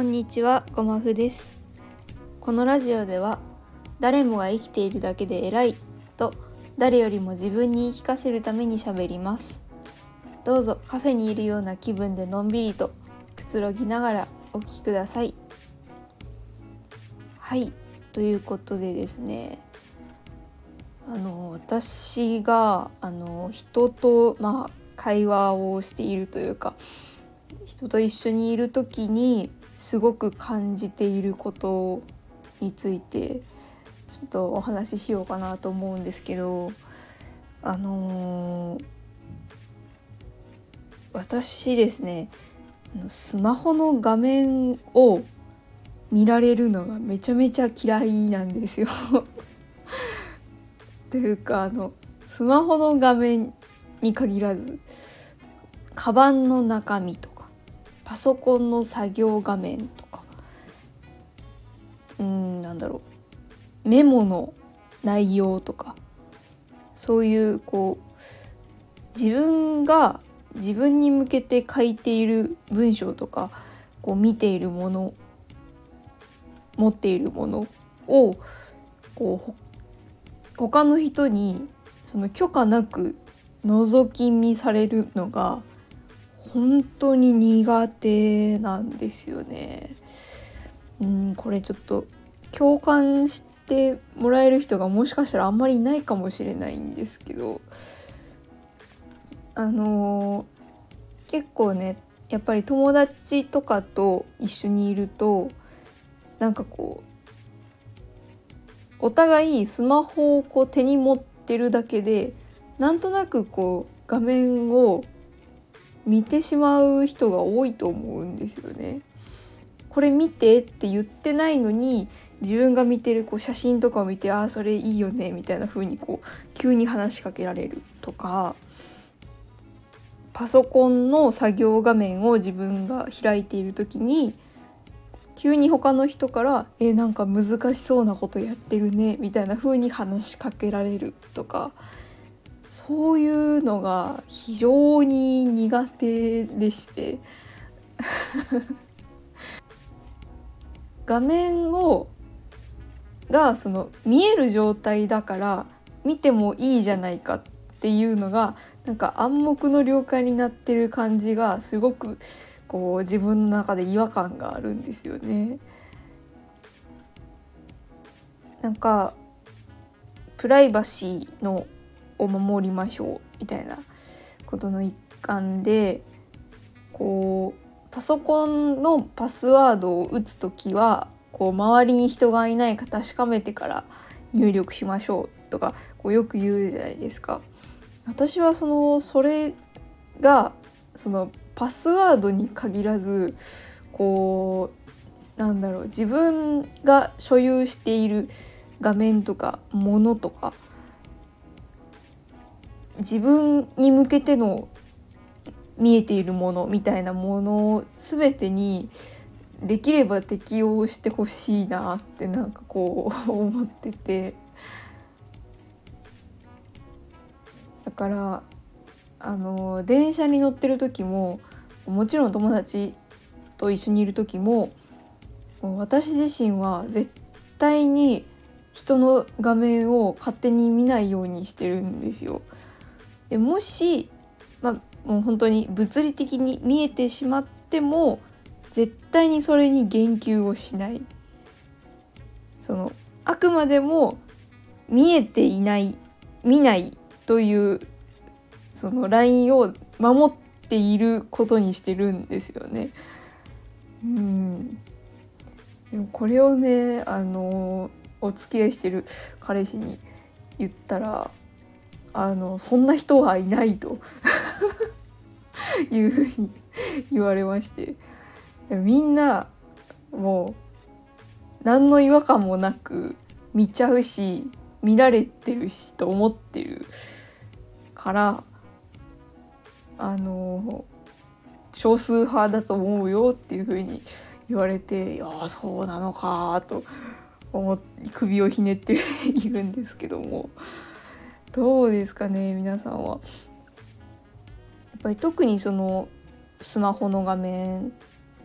こんにちは、ごまふです。このラジオでは、誰もが生きているだけで偉いと、誰よりも自分に言い聞かせるために喋ります。どうぞカフェにいるような気分でのんびりとくつろぎながらお聞きください。はい、ということでですね、あの私があの人とまあ会話をしているというか人と一緒にいる時にすごく感じていることについてちょっとお話ししようかなと思うんですけどあのー私ですねスマホの画面を見られるのがめちゃめちゃ嫌いなんですよ。というかあのスマホの画面に限らずカバンの中身とパソコンの作業画面とか。うんなんだろう。メモの内容とか。そういうこう自分が自分に向けて書いている文章とかこう見ているもの持っているものをこう他の人にその許可なく覗き見されるのが本当に苦手なんですよね。うんこれちょっと共感してもらえる人がもしかしたらあんまりいないかもしれないんですけどあのー結構ねやっぱり友達とかと一緒にいるとなんかこうお互いスマホをこう手に持ってるだけでなんとなくこう画面を見てしまう人が多いと思うんですよね。これ見てって言ってないのに自分が見てるこう写真とかを見てああそれいいよねみたいな風にこう急に話しかけられるとかパソコンの作業画面を自分が開いている時に急に他の人から「えなんか難しそうなことやってるね」みたいな風に話しかけられるとかそういうのが非常に苦手でして画面をがその見える状態だから見てもいいじゃないかっていうのがなんか暗黙の了解になってる感じがすごくこう自分の中で違和感があるんですよね。なんかプライバシーのを守りましょうみたいなことの一環でこうパソコンのパスワードを打つ時はこう周りに人がいないか確かめてから入力しましょうとかこうよく言うじゃないですか。私はそのそれがそのパスワードに限らずこうなんだろう自分が所有している画面とかものとか自分に向けての見えているものみたいなもの全てにできれば適用してほしいなってなんかこう思っててだからあの電車に乗ってる時ももちろん友達と一緒にいる時も私自身は絶対に人の画面を勝手に見ないようにしてるんですよ。でもし、まあ、もう本当に物理的に見えてしまっても絶対にそれに言及をしない。そのあくまでも見えていない見ないというそのラインを守っていることにしてるんですよね。うんでもこれをねあのお付き合いしてる彼氏に言ったらあのそんな人はいないと。いうふうに言われまして。みんなもう何の違和感もなく見ちゃうし見られてるしと思ってるからあの少数派だと思うよっていうふうに言われていやそうなのかと思って首をひねっているんですけども。どうですかね皆さんは。やっぱり特にそのスマホの画面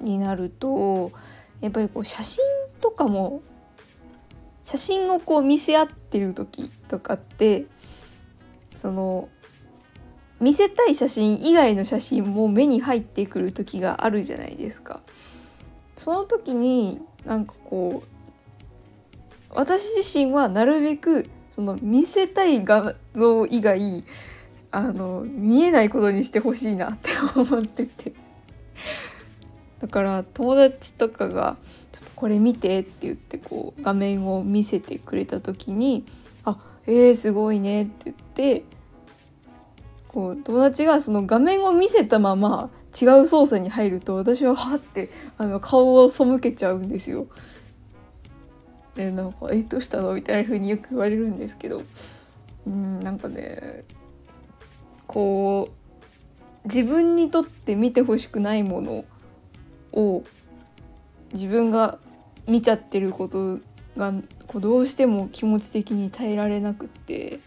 になるとやっぱりこう写真とかも写真をこう見せ合ってる時とかってその見せたい写真以外の写真も目に入ってくる時があるじゃないですか。その時になんかこう私自身はなるべくその見せたい画像以外あの見えないことにしてほしいなって思っててだから友達とかが「ちょっとこれ見て」って言ってこう画面を見せてくれた時に「あえー、すごいね」って言ってこう友達がその画面を見せたまま違う操作に入ると私ははってあの顔を背けちゃうんですよ。でなんか「えどうしたの?」みたいな風によく言われるんですけどうんなんかねこう自分にとって見てほしくないものを自分が見ちゃってることがこうどうしても気持ち的に耐えられなくって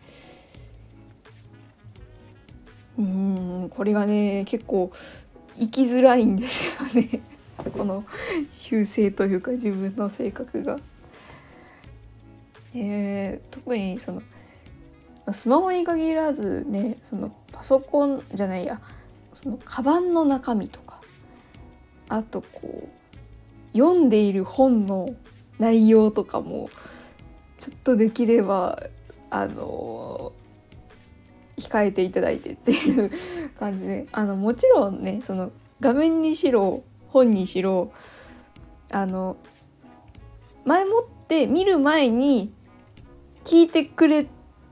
うんこれがね結構生きづらいんですよね この修正というか自分の性格が。えー、特にそのスマホに限らずねそのパソコンじゃないやそのカバンの中身とかあとこう読んでいる本の内容とかもちょっとできればあの控えていただいてっていう感じであのもちろんねその画面にしろ本にしろあの前もって見る前に聞いてくれ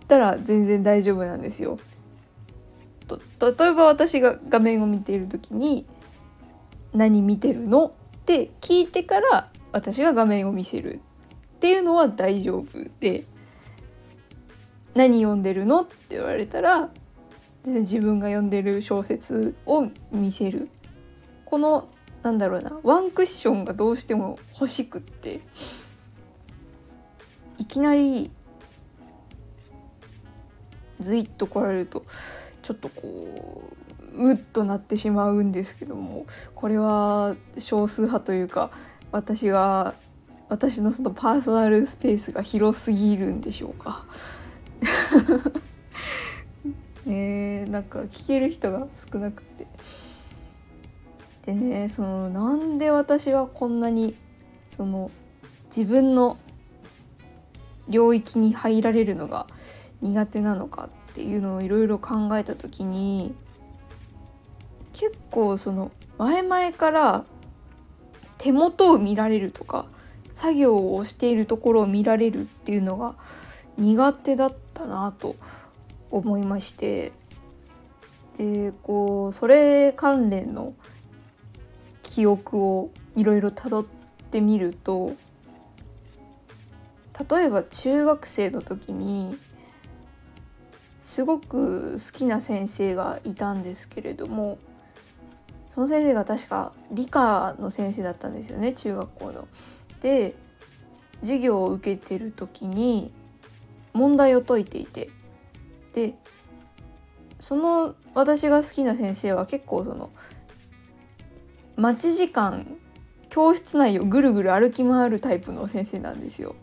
たら全然大丈夫なんですよ。と例えば私が画面を見ている時に「何見てるの?」って聞いてから私が画面を見せるっていうのは大丈夫で「何読んでるの?」って言われたら自分が読んでる小説を見せるこのなんだろうなワンクッションがどうしても欲しくっていきなりずいっと来られるとちょっとこううっとなってしまうんですけどもこれは少数派というか私が私のそのパーソナルスペースが広すぎるんでしょうか。ねなんか聞ける人が少なくて。でねそのなんで私はこんなにその自分の領域に入られるのが苦手なのかっていうのをいろいろ考えた時に結構その前々から手元を見られるとか作業をしているところを見られるっていうのが苦手だったなと思いましてでこうそれ関連の記憶をいろいろたどってみると例えば中学生の時にすごく好きな先生がいたんですけれどもその先生が確か理科の先生だったんですよね中学校の。で授業を受けてる時に問題を解いていてでその私が好きな先生は結構その待ち時間教室内をぐるぐる歩き回るタイプの先生なんですよ。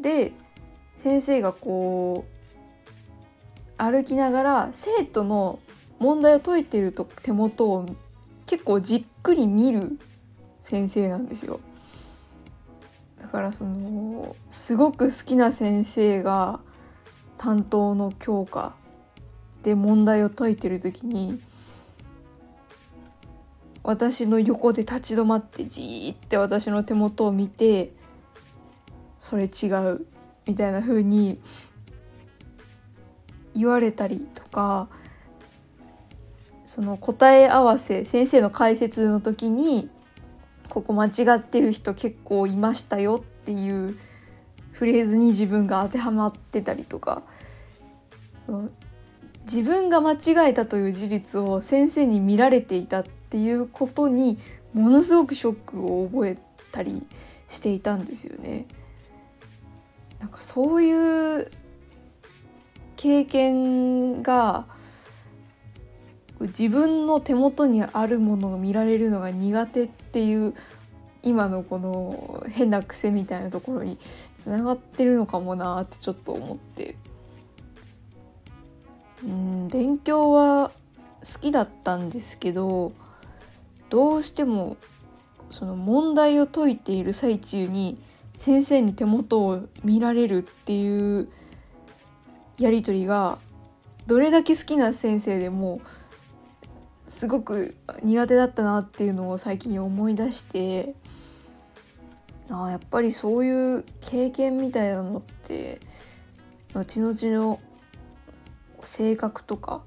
で先生がこう歩きながら生徒の問題を解いていると手元を結構じっくり見る先生なんですよ。だからそのすごく好きな先生が担当の教科で問題を解いてる時に私の横で立ち止まってじーって私の手元を見てそれ違うみたいな風に言われたりとかその答え合わせ先生の解説の時にここ間違ってる人結構いましたよっていうフレーズに自分が当てはまってたりとかその自分が間違えたという事実を先生に見られていたっていうことにものすごくショックを覚えたりしていたんですよね。なんかそういう経験が自分の手元にあるものが見られるのが苦手っていう今のこの変な癖みたいなところにつながってるのかもなってちょっと思って。うん勉強は好きだったんですけどどうしてもその問題を解いている最中に先生に手元を見られるっていうやり取りがどれだけ好きな先生でもすごく苦手だったなっていうのを最近思い出してあやっぱりそういう経験みたいなのって後々の性格とか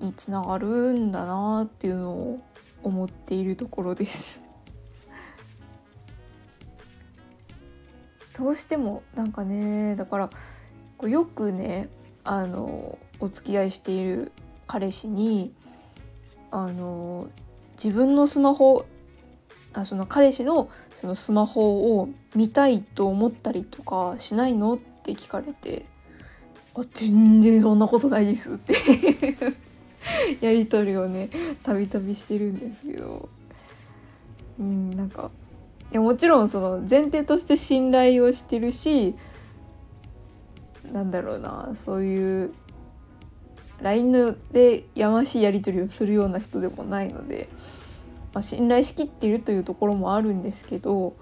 につながるんだなっていうのを思っているところです。どうしてもなんかねだからよくねあのお付き合いしている彼氏にあの自分のスマホあその彼氏のそのスマホを見たいと思ったりとかしないのって聞かれて「あ全然そんなことないです」って やり取りをねたびたびしてるんですけど。うんなんかいやもちろんその前提として信頼をしてるしなんだろうなそういう LINE でやましいやり取りをするような人でもないので、まあ、信頼しきっているというところもあるんですけど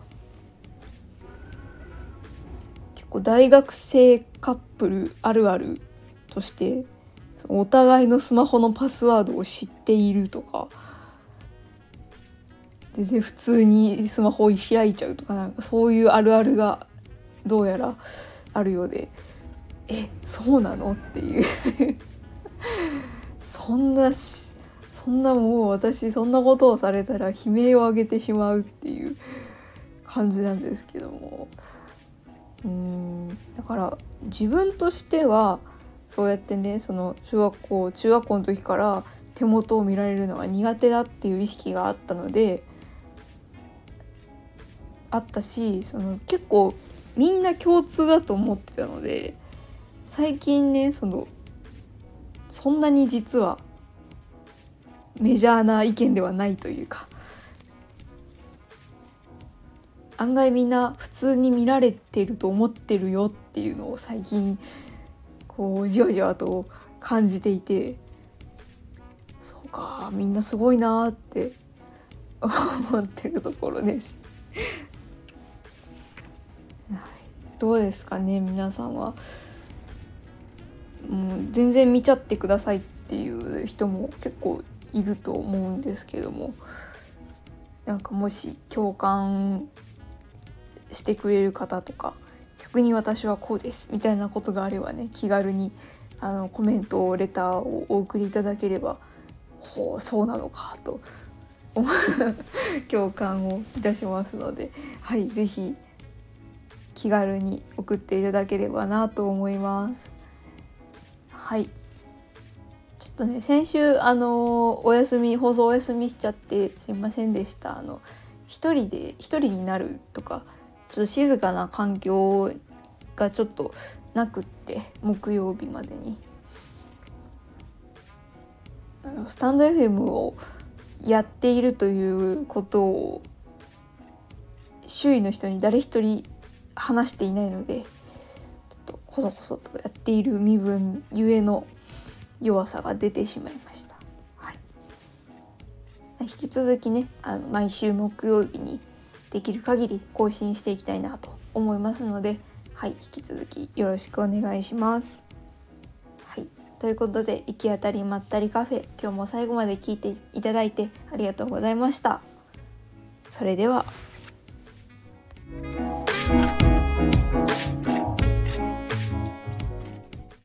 結構大学生カップルあるあるとしてお互いのスマホのパスワードを知っているとか全然普通にスマホを開いちゃうとかなんかそういうあるあるがどうやらあるようでえそうなの？っていう。そんなそんなもう私そんなことをされたら悲鳴を上げてしまうっていう感じなんですけども。うん。だから自分としてはそうやってねその小学校中学校の時から手元を見られるのが苦手だっていう意識があったのであったしその結構みんな共通だと思ってたので最近ねそのそんなに実はメジャーな意見ではないというか案外みんな普通に見られてると思ってるよっていうのを最近こうじわじわと感じていてそうかみんなすごいなって思ってるところですどうですかね皆さんは。もう全然見ちゃってくださいっていう人も結構いると思うんですけどもなんかもし共感してくれる方とか逆に私はこうですみたいなことがあればね気軽にあのコメントをレターをお送りいただければほうそうなのかと共感をいたしますのではい是非気軽に送っていただければなと思います。はい。ちょっとね先週あのお休み放送お休みしちゃってすいませんでした。あの一人で一人になるとかちょっと静かな環境がちょっとなくって木曜日までに。スタンド FM をやっているということを周囲の人に誰一人話していないのでこそこそとやっている身分ゆえの弱さが出てしまいました。はい、引き続きねあの毎週木曜日にできる限り更新していきたいなと思いますので、はい、引き続きよろしくお願いします。はい、ということで行き当たりまったりカフェ今日も最後まで聞いていただいてありがとうございました。それでは。